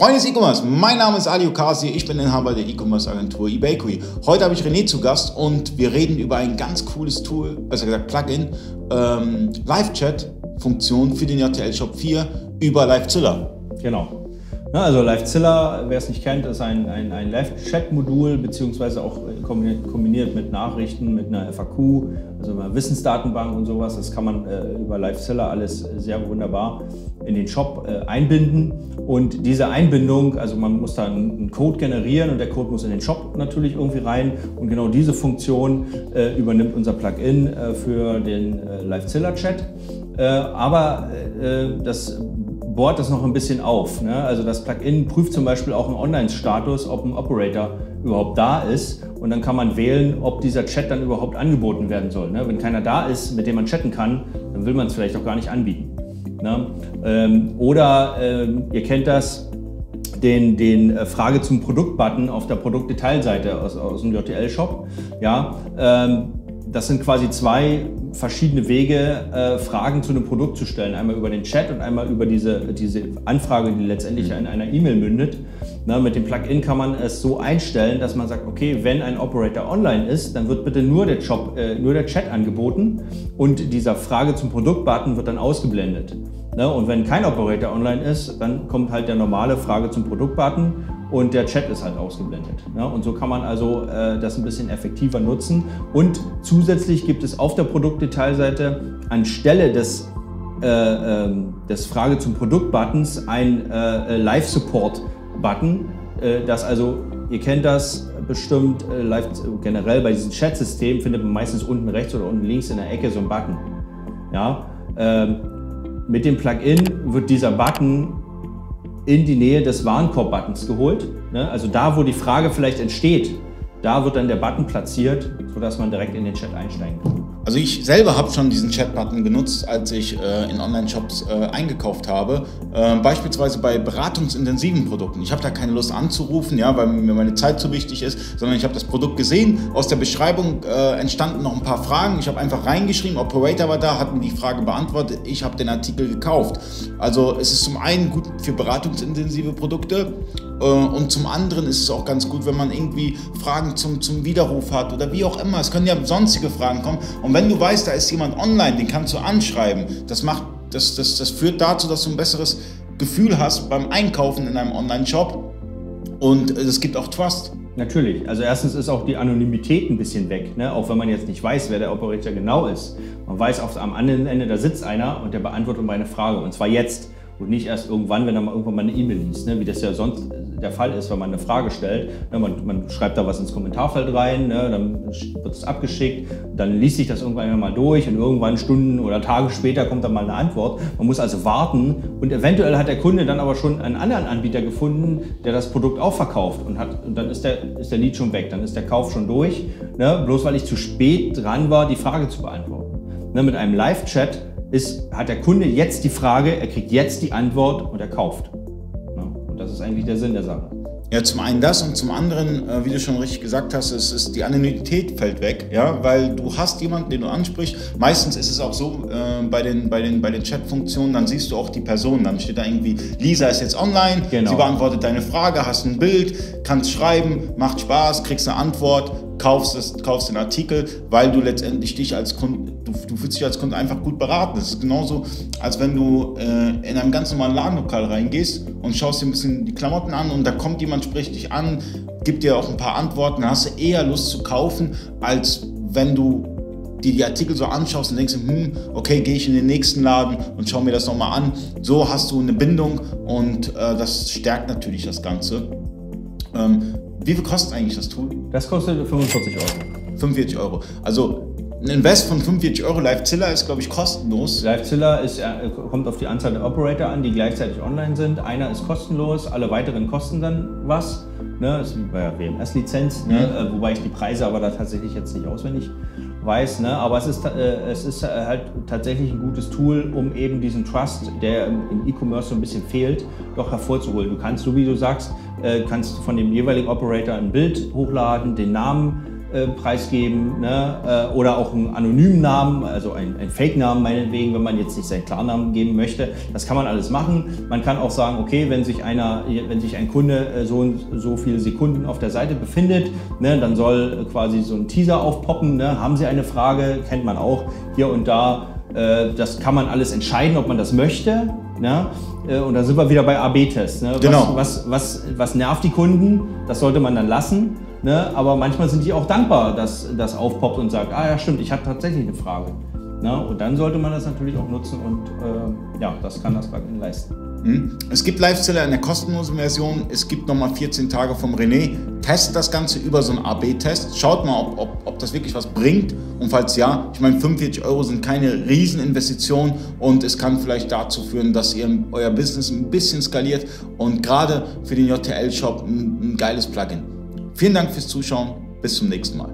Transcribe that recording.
Freunde des E-Commerce, mein Name ist Ali Okasi, ich bin Inhaber der E-Commerce-Agentur eBakery. Heute habe ich René zu Gast und wir reden über ein ganz cooles Tool, besser gesagt Plugin, ähm, Live-Chat-Funktion für den JTL Shop 4 über LiveZilla. Genau. Ja, also LiveZilla, wer es nicht kennt, ist ein, ein, ein Live-Chat-Modul, beziehungsweise auch kombiniert mit Nachrichten, mit einer FAQ, also einer Wissensdatenbank und sowas. Das kann man äh, über LiveZilla alles sehr wunderbar in den Shop äh, einbinden. Und diese Einbindung, also man muss da einen Code generieren und der Code muss in den Shop natürlich irgendwie rein. Und genau diese Funktion äh, übernimmt unser Plugin äh, für den äh, LiveZilla-Chat. Äh, aber das bohrt das noch ein bisschen auf. Ne? Also das Plugin prüft zum Beispiel auch einen Online-Status, ob ein Operator überhaupt da ist. Und dann kann man wählen, ob dieser Chat dann überhaupt angeboten werden soll. Ne? Wenn keiner da ist, mit dem man chatten kann, dann will man es vielleicht auch gar nicht anbieten. Ne? Ähm, oder ähm, ihr kennt das, den, den äh, Frage zum Produkt-Button auf der Produktdetailseite aus, aus dem JTL-Shop. Ja, ähm, das sind quasi zwei verschiedene Wege, äh, Fragen zu einem Produkt zu stellen. Einmal über den Chat und einmal über diese, diese Anfrage, die letztendlich mhm. in einer E-Mail mündet. Na, mit dem Plugin kann man es so einstellen, dass man sagt, okay, wenn ein Operator online ist, dann wird bitte nur der, Job, äh, nur der Chat angeboten und dieser Frage zum Produkt-Button wird dann ausgeblendet. Na, und wenn kein Operator online ist, dann kommt halt der normale Frage zum Produkt-Button und der Chat ist halt ausgeblendet. Ja, und so kann man also äh, das ein bisschen effektiver nutzen. Und zusätzlich gibt es auf der Produktdetailseite anstelle des, äh, äh, des Frage zum Produkt-Buttons ein äh, Live-Support-Button, äh, das also, ihr kennt das bestimmt, äh, live, generell bei diesem Chat-System findet man meistens unten rechts oder unten links in der Ecke so einen Button. Ja, ähm, mit dem Plugin wird dieser Button in die Nähe des Warenkorb-Buttons geholt. Ne? Also da, wo die Frage vielleicht entsteht, da wird dann der Button platziert, sodass man direkt in den Chat einsteigen kann. Also ich selber habe schon diesen Chat-Button genutzt, als ich äh, in Online-Shops äh, eingekauft habe. Äh, beispielsweise bei beratungsintensiven Produkten. Ich habe da keine Lust anzurufen, ja, weil mir meine Zeit zu wichtig ist, sondern ich habe das Produkt gesehen. Aus der Beschreibung äh, entstanden noch ein paar Fragen. Ich habe einfach reingeschrieben, Operator war da, hat mir die Frage beantwortet. Ich habe den Artikel gekauft. Also es ist zum einen gut für beratungsintensive Produkte und zum anderen ist es auch ganz gut, wenn man irgendwie Fragen zum, zum Widerruf hat oder wie auch immer. Es können ja sonstige Fragen kommen. Und wenn du weißt, da ist jemand online, den kannst du anschreiben, das, macht, das, das, das führt dazu, dass du ein besseres Gefühl hast beim Einkaufen in einem Online-Shop. Und es gibt auch Trust. Natürlich. Also erstens ist auch die Anonymität ein bisschen weg, ne? auch wenn man jetzt nicht weiß, wer der Operator genau ist. Man weiß, auf, am anderen Ende, da sitzt einer und der beantwortet meine Frage. Und zwar jetzt und nicht erst irgendwann, wenn er mal irgendwann mal eine E-Mail liest, ne? wie das ja sonst der Fall ist, wenn man eine Frage stellt. Ne? Man, man, schreibt da was ins Kommentarfeld rein, ne? dann wird es abgeschickt, dann liest sich das irgendwann mal durch und irgendwann Stunden oder Tage später kommt dann mal eine Antwort. Man muss also warten und eventuell hat der Kunde dann aber schon einen anderen Anbieter gefunden, der das Produkt auch verkauft und, hat, und dann ist der, ist der Lead schon weg, dann ist der Kauf schon durch, ne? bloß weil ich zu spät dran war, die Frage zu beantworten. Ne? Mit einem Live-Chat ist, hat der Kunde jetzt die Frage, er kriegt jetzt die Antwort und er kauft. Ist eigentlich der Sinn der Sache. Ja, zum einen das und zum anderen, äh, wie du schon richtig gesagt hast, es ist die Anonymität fällt weg, ja, weil du hast jemanden, den du ansprichst. Meistens ist es auch so äh, bei den bei den bei den Chat-Funktionen, dann siehst du auch die Person, dann steht da irgendwie Lisa ist jetzt online, genau. sie beantwortet deine Frage, hast ein Bild, kannst schreiben, macht Spaß, kriegst eine Antwort, kaufst, es, kaufst den Artikel, weil du letztendlich dich als Kunde, du, du fühlst dich als Kunde einfach gut beraten. Das ist genauso, als wenn du äh, in einem ganz normalen Ladenlokal reingehst und schaust dir ein bisschen die Klamotten an und da kommt jemand, spricht dich an, gibt dir auch ein paar Antworten, dann hast du eher Lust zu kaufen, als wenn du dir die Artikel so anschaust und denkst, hm, okay, gehe ich in den nächsten Laden und schau mir das nochmal an. So hast du eine Bindung und äh, das stärkt natürlich das Ganze. Ähm, wie viel kostet eigentlich das Tool? Das kostet 45 Euro. 45 Euro. Also ein Invest von 45 Euro, LiveZilla ist, glaube ich, kostenlos. LiveZilla ist, äh, kommt auf die Anzahl der Operator an, die gleichzeitig online sind. Einer ist kostenlos, alle weiteren kosten dann was. Ne? Das ist wie bei der WMS-Lizenz, ne? Mhm. Äh, wobei ich die Preise aber da tatsächlich jetzt nicht auswendig weiß. Ne? Aber es ist, äh, es ist halt tatsächlich ein gutes Tool, um eben diesen Trust, der im E-Commerce so ein bisschen fehlt, doch hervorzuholen. Du kannst, so wie du sagst, äh, kannst von dem jeweiligen Operator ein Bild hochladen, den Namen äh, preisgeben ne? äh, oder auch einen anonymen Namen, also einen, Fake-Namen meinetwegen, wenn man jetzt nicht seinen Klarnamen geben möchte. Das kann man alles machen. Man kann auch sagen, okay, wenn sich einer, wenn sich ein Kunde äh, so und so viele Sekunden auf der Seite befindet, ne, dann soll quasi so ein Teaser aufpoppen. Ne? Haben Sie eine Frage? Kennt man auch hier und da. Das kann man alles entscheiden, ob man das möchte. Ne? Äh, und da sind wir wieder bei AB-Tests. Ne? Genau. Was, was, was, was nervt die Kunden? Das sollte man dann lassen. Ne? Aber manchmal sind die auch dankbar, dass das aufpoppt und sagt, ah ja stimmt, ich habe tatsächlich eine Frage. Ne? Und dann sollte man das natürlich auch nutzen und äh, ja, das kann das Plugin leisten. Hm? Es gibt Livezeller in der kostenlosen Version. Es gibt nochmal 14 Tage vom René. Testet das Ganze über so einen AB-Test. Schaut mal, ob, ob, ob das wirklich was bringt. Und falls ja, ich meine, 45 Euro sind keine Rieseninvestition und es kann vielleicht dazu führen, dass ihr euer Business ein bisschen skaliert und gerade für den JTL-Shop ein, ein geiles Plugin. Vielen Dank fürs Zuschauen. Bis zum nächsten Mal.